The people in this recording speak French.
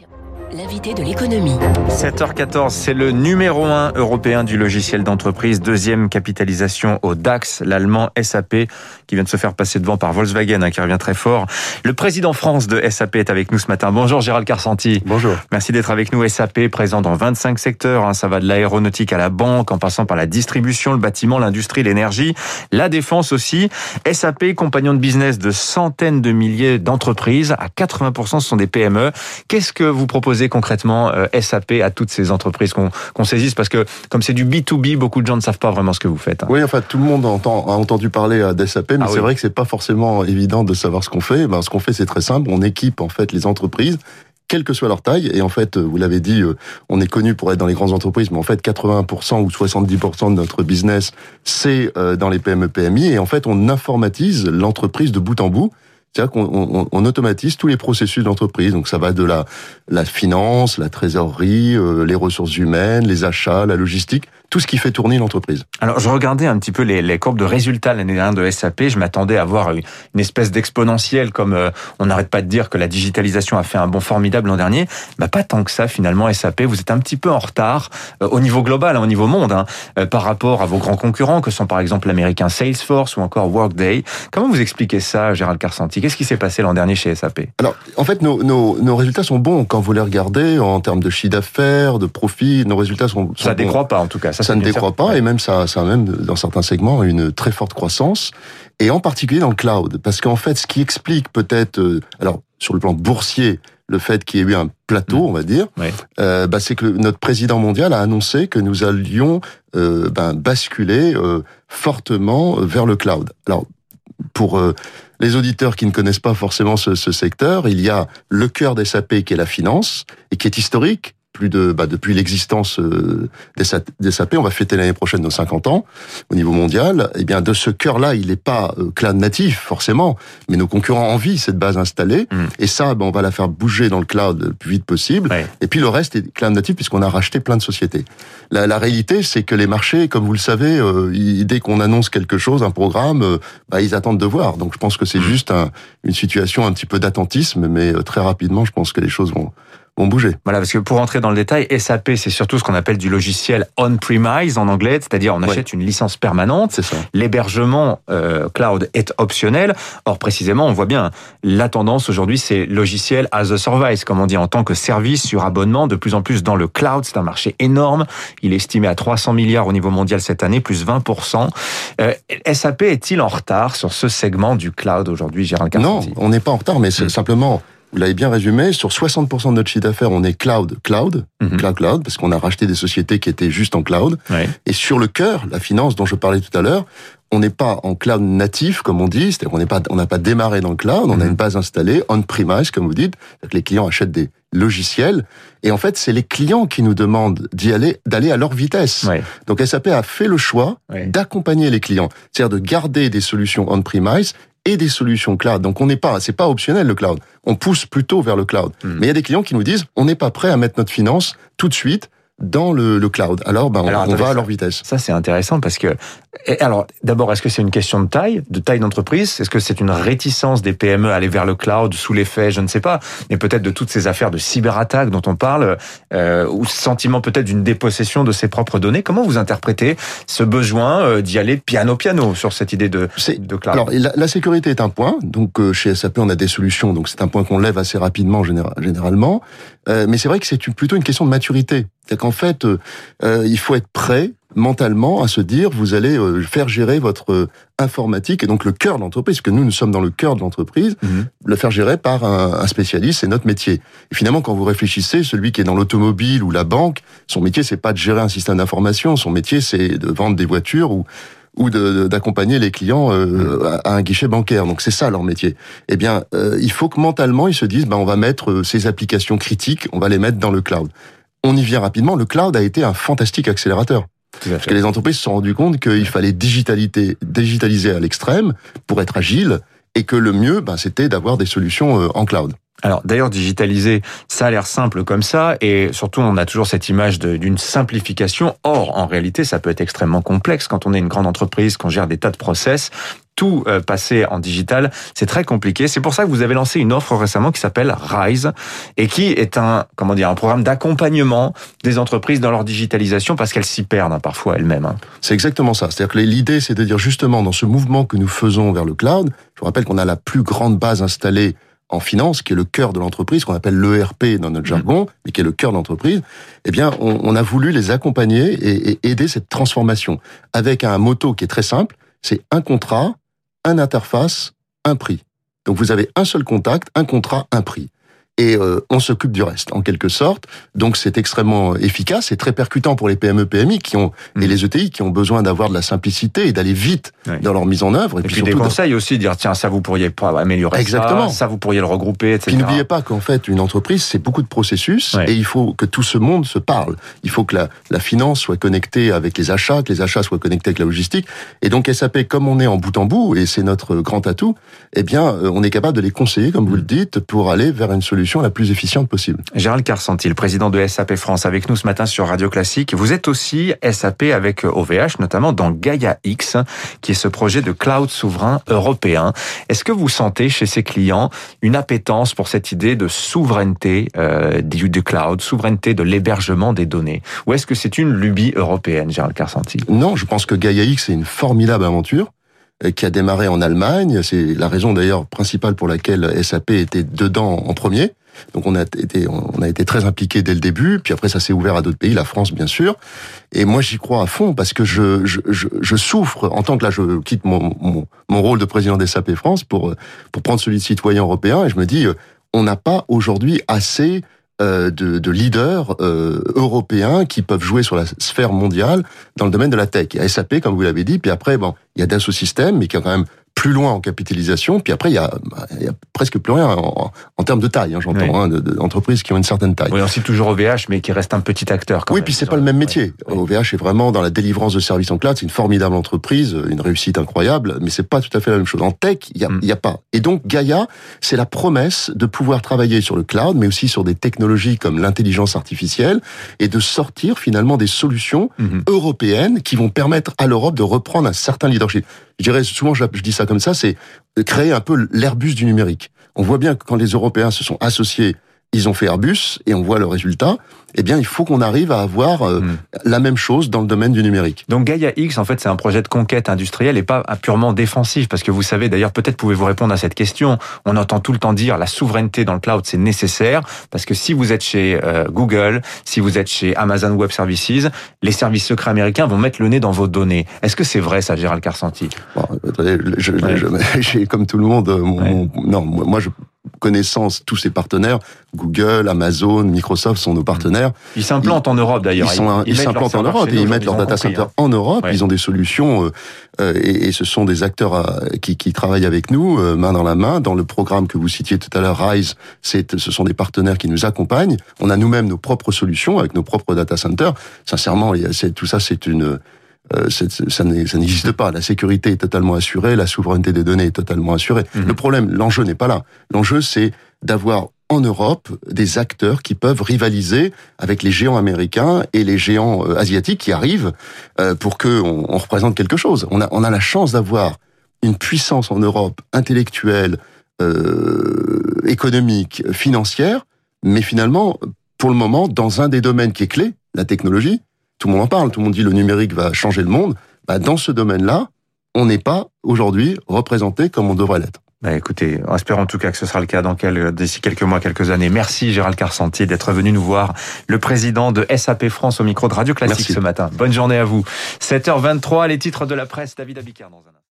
Здравствуйте. L'invité de l'économie. 7h14, c'est le numéro 1 européen du logiciel d'entreprise, deuxième capitalisation au DAX, l'allemand SAP, qui vient de se faire passer devant par Volkswagen, hein, qui revient très fort. Le président France de SAP est avec nous ce matin. Bonjour Gérald Carsanti. Bonjour. Merci d'être avec nous. SAP, présent dans 25 secteurs, hein, ça va de l'aéronautique à la banque, en passant par la distribution, le bâtiment, l'industrie, l'énergie, la défense aussi. SAP, compagnon de business de centaines de milliers d'entreprises, à 80% ce sont des PME. Qu'est-ce que vous proposez concrètement euh, SAP à toutes ces entreprises qu'on saisisse Parce que comme c'est du B2B, beaucoup de gens ne savent pas vraiment ce que vous faites. Hein. Oui, enfin tout le monde entend, a entendu parler euh, d'SAP, mais ah c'est vrai que c'est pas forcément évident de savoir ce qu'on fait. Ben, ce qu'on fait, c'est très simple. On équipe en fait les entreprises quelle que soit leur taille. Et en fait, vous l'avez dit, euh, on est connu pour être dans les grandes entreprises, mais en fait, 80% ou 70% de notre business, c'est dans les PME PMI. Et en fait, on informatise l'entreprise de bout en bout. C'est-à-dire qu'on on, automatise tous les processus d'entreprise. Donc ça va de la, la finance, la trésorerie, euh, les ressources humaines, les achats, la logistique tout ce qui fait tourner l'entreprise. Alors, je regardais un petit peu les, les courbes de résultats l'année dernière de SAP. Je m'attendais à voir une espèce d'exponentielle, comme euh, on n'arrête pas de dire que la digitalisation a fait un bond formidable l'an dernier. Bah, pas tant que ça, finalement, SAP. Vous êtes un petit peu en retard euh, au niveau global, hein, au niveau monde, hein, euh, par rapport à vos grands concurrents, que sont par exemple l'américain Salesforce ou encore Workday. Comment vous expliquez ça, Gérald Carsanti? Qu'est-ce qui s'est passé l'an dernier chez SAP Alors, en fait, nos, nos, nos, résultats sont bons quand vous les regardez en termes de chiffre d'affaires, de profit. Nos résultats sont, sont ça décroît pas, en tout cas. Ça, ça ne décroît pas, et même ça, ça a même dans certains segments une très forte croissance, et en particulier dans le cloud, parce qu'en fait, ce qui explique peut-être, euh, alors sur le plan boursier, le fait qu'il y ait eu un plateau, mm. on va dire, euh, bah, c'est que notre président mondial a annoncé que nous allions euh, ben, basculer euh, fortement vers le cloud. Alors, pour euh, les auditeurs qui ne connaissent pas forcément ce, ce secteur, il y a le cœur des SAP qui est la finance et qui est historique, plus de bah, depuis l'existence euh, des SAP, on va fêter l'année prochaine nos 50 ans au niveau mondial. Et eh bien de ce cœur-là, il n'est pas euh, cloud natif forcément, mais nos concurrents envient cette base installée. Mm. Et ça, ben, on va la faire bouger dans le cloud le plus vite possible. Et puis le reste est cloud natif puisqu'on a racheté plein de sociétés. La, la réalité, c'est que les marchés, comme vous le savez, euh, dès qu'on annonce quelque chose, un programme, euh, bah, ils attendent de voir. Donc je pense que c'est mm. juste un, une situation un petit peu d'attentisme, mais très rapidement, je pense que les choses vont bouger. Voilà, parce que pour entrer dans le détail, SAP, c'est surtout ce qu'on appelle du logiciel on-premise en anglais, c'est-à-dire on achète une licence permanente. L'hébergement euh, cloud est optionnel. Or, précisément, on voit bien, la tendance aujourd'hui, c'est logiciel as a service, comme on dit, en tant que service sur abonnement, de plus en plus dans le cloud. C'est un marché énorme. Il est estimé à 300 milliards au niveau mondial cette année, plus 20%. Euh, SAP est-il en retard sur ce segment du cloud aujourd'hui, Gérald Non, on n'est pas en retard, mais c'est hmm. simplement vous l'avez bien résumé, sur 60% de notre chiffre d'affaires, on est cloud, cloud, mhm. cloud, cloud, parce qu'on a racheté des sociétés qui étaient juste en cloud. Et sur le cœur, la finance dont je parlais tout à l'heure, on n'est pas en cloud natif, comme on dit, c'est-à-dire qu'on n'est pas, on n'a pas démarré dans le cloud, on a mhm. une base installée, on-premise, comme vous dites, que les clients achètent des logiciels, et en fait, c'est les clients qui nous demandent d'y aller, d'aller à leur vitesse. Donc SAP a fait le choix d'accompagner les clients, c'est-à-dire de garder des solutions on-premise et des solutions cloud. Donc on n'est pas, c'est pas optionnel le cloud. On pousse plutôt vers le cloud. Hmm. Mais il y a des clients qui nous disent, on n'est pas prêt à mettre notre finance tout de suite dans le, le cloud. Alors, ben, on, va à leur vitesse. Ça, c'est intéressant parce que, alors, d'abord, est-ce que c'est une question de taille, de taille d'entreprise? Est-ce que c'est une réticence des PME à aller vers le cloud sous l'effet, je ne sais pas, mais peut-être de toutes ces affaires de cyberattaques dont on parle, euh, ou sentiment peut-être d'une dépossession de ses propres données? Comment vous interprétez ce besoin euh, d'y aller piano piano sur cette idée de, de cloud? Alors, la, la, sécurité est un point. Donc, euh, chez SAP, on a des solutions. Donc, c'est un point qu'on lève assez rapidement généralement. Euh, mais c'est vrai que c'est plutôt une question de maturité. C'est qu'en fait, euh, euh, il faut être prêt mentalement à se dire vous allez faire gérer votre informatique et donc le cœur de l'entreprise, parce que nous nous sommes dans le cœur de l'entreprise, mhm. le faire gérer par un, spécialiste, c'est notre métier. Et finalement, quand vous réfléchissez, celui qui est dans l'automobile ou la banque, son métier c'est pas de gérer un système d'information, son métier c'est de vendre des voitures ou ou d'accompagner les clients euh, à un guichet bancaire. Donc c'est ça leur métier. Eh bien, euh, il faut que mentalement ils se disent, ben on va mettre euh, ces applications critiques, on va les mettre dans le cloud. On y vient rapidement. Le cloud a été un fantastique accélérateur. Parce que les entreprises se sont rendues compte qu'il fallait digitaliser à l'extrême pour être agile et que le mieux, ben, c'était d'avoir des solutions en cloud. Alors d'ailleurs, digitaliser, ça a l'air simple comme ça, et surtout on a toujours cette image d'une simplification. Or, en réalité, ça peut être extrêmement complexe quand on est une grande entreprise, qu'on gère des tas de process tout euh, passer en digital, c'est très compliqué. C'est pour ça que vous avez lancé une offre récemment qui s'appelle Rise et qui est un, comment dire, un programme d'accompagnement des entreprises dans leur digitalisation parce qu'elles s'y perdent hein, parfois elles-mêmes. Hein. C'est exactement ça. C'est-à-dire que l'idée, c'est de dire justement dans ce mouvement que nous faisons vers le cloud, je vous rappelle qu'on a la plus grande base installée en finance, qui est le cœur de l'entreprise, qu'on appelle l'ERP dans notre jargon, mais qui est le cœur de l'entreprise, eh bien, on, on, a voulu les accompagner et, et, aider cette transformation avec un motto qui est très simple, c'est un contrat, un interface, un prix. Donc vous avez un seul contact, un contrat, un prix et euh, on s'occupe du reste, en quelque sorte. Donc c'est extrêmement efficace c'est très percutant pour les PME, PMI qui ont et mm. les ETI qui ont besoin d'avoir de la simplicité et d'aller vite dans leur mise en œuvre. Et, puis, des conseils aussi, dire tiens ça vous pourriez pas améliorer Exactement. ça, ça vous pourriez le regrouper, etc. Puis n'oubliez pas qu'en fait une entreprise c'est beaucoup de processus et il faut que tout ce monde se parle. Il faut que la, la finance soit connectée avec les achats, que les achats soient connectés avec la logistique. Et donc SAP comme on est en bout en bout et c'est notre grand atout, eh bien euh, on est capable de les conseiller comme vous le mm. dites pour aller vers une solution la plus efficiente possible. Gérald Carsantil, président de SAP France, avec nous ce matin sur Radio Classique. Vous êtes aussi SAP avec OVH, notamment dans Gaia X, qui est ce projet de cloud souverain européen. Est-ce que vous sentez chez ces clients une appétence pour cette idée de souveraineté euh, du, du cloud, souveraineté de l'hébergement des données? Ou est-ce que c'est une lubie européenne, Gérald Carsantil? Non, je pense que Gaia X est une formidable aventure euh, qui a démarré en Allemagne. C'est la raison d'ailleurs principale pour laquelle SAP était dedans en premier. Donc on a été on a été très impliqué dès le début, puis après ça s'est ouvert à d'autres pays, la France bien sûr. Et moi j'y crois à fond parce que je, je, souffre en tant que là je quitte mon, mon, rôle de président des SAP France pour pour prendre celui de citoyen européen et je me dis euh, on n'a pas aujourd'hui assez euh, de, de, leaders euh, européens qui peuvent jouer sur la sphère mondiale dans le domaine de la tech. Il y a SAP, comme vous l'avez dit, puis après, bon, il y a Dassault Systèmes, mais qui a quand même plus loin en capitalisation, puis après il y a, il y a presque plus rien en, en termes de taille, hein, j'entends, hein, d'entreprises qui ont une certaine taille. Oui, on cite toujours OVH, mais qui reste un petit acteur. Quand oui, même, puis c'est pas le même métier. OVH est vraiment dans la délivrance de services en cloud, c'est une formidable entreprise, une réussite incroyable, mais c'est pas tout à fait la même chose. En tech, il y a, mm. a pas. Et donc Gaia, c'est la promesse de pouvoir travailler sur le cloud, mais aussi sur des technologies comme l'intelligence artificielle, et de sortir finalement des solutions mm-hmm. européennes qui vont permettre à l'Europe de reprendre un certain leadership je dirais souvent, je, dis ça comme ça, c'est créer un peu l'Airbus du numérique. On voit bien que quand les Européens se sont associés ils ont fait Airbus et on voit le résultat. Eh bien, il faut qu'on arrive à avoir euh, hmm. la même chose dans le domaine du numérique. Donc Gaia X, en fait, c'est un projet de conquête industrielle et pas purement défensif, parce que vous savez, d'ailleurs, peut-être pouvez-vous répondre à cette question. On entend tout le temps dire la souveraineté dans le cloud, c'est nécessaire, parce que si vous êtes chez euh, Google, si vous êtes chez Amazon Web Services, les services secrets américains vont mettre le nez dans vos données. Est-ce que c'est vrai, ça, Gérald Carsanti? Bon, J'ai, comme tout le monde, euh, mon, non, moi, je connaissance tous ces partenaires. Google, Amazon, Microsoft sont nos partenaires. Ils s'implantent en Europe d'ailleurs. Ils, s'implantent en Europe et ils mettent leur data center hein. en Europe. Ils ont des solutions euh, euh, et, et, ce sont des acteurs euh, qui, qui, travaillent avec nous main dans la main. Dans le programme que vous citiez tout à l'heure, Rise, c'est, ce sont des partenaires qui nous accompagnent. On a nous-mêmes nos propres solutions avec nos propres data centers. Sincèrement, tout ça, c'est une euh, ça n'existe pas. La sécurité est totalement assurée, la souveraineté des données est totalement assurée. Mhm. Le problème, l'enjeu n'est pas là. L'enjeu, c'est d'avoir en Europe des acteurs qui peuvent rivaliser avec les géants américains et les géants euh, asiatiques qui arrivent euh, pour que on, représente quelque chose. On a, on a la chance d'avoir une puissance en Europe intellectuelle, euh, économique, financière, mais finalement, pour le moment, dans un des domaines qui est clé, la technologie, tout le monde en parle, tout le monde dit le numérique va changer le monde. Bah, dans ce domaine-là, on n'est pas aujourd'hui représenté comme on devrait l'être. Bah écoutez, espérons en tout cas que ce sera le cas dans d'ici quelques mois, quelques années. Merci Gérald Carsanti d'être venu nous voir, le président de SAP France au micro de Radio Classique ce matin. Bonne journée à vous. 7h23, les titres de la presse, David Abicard dans un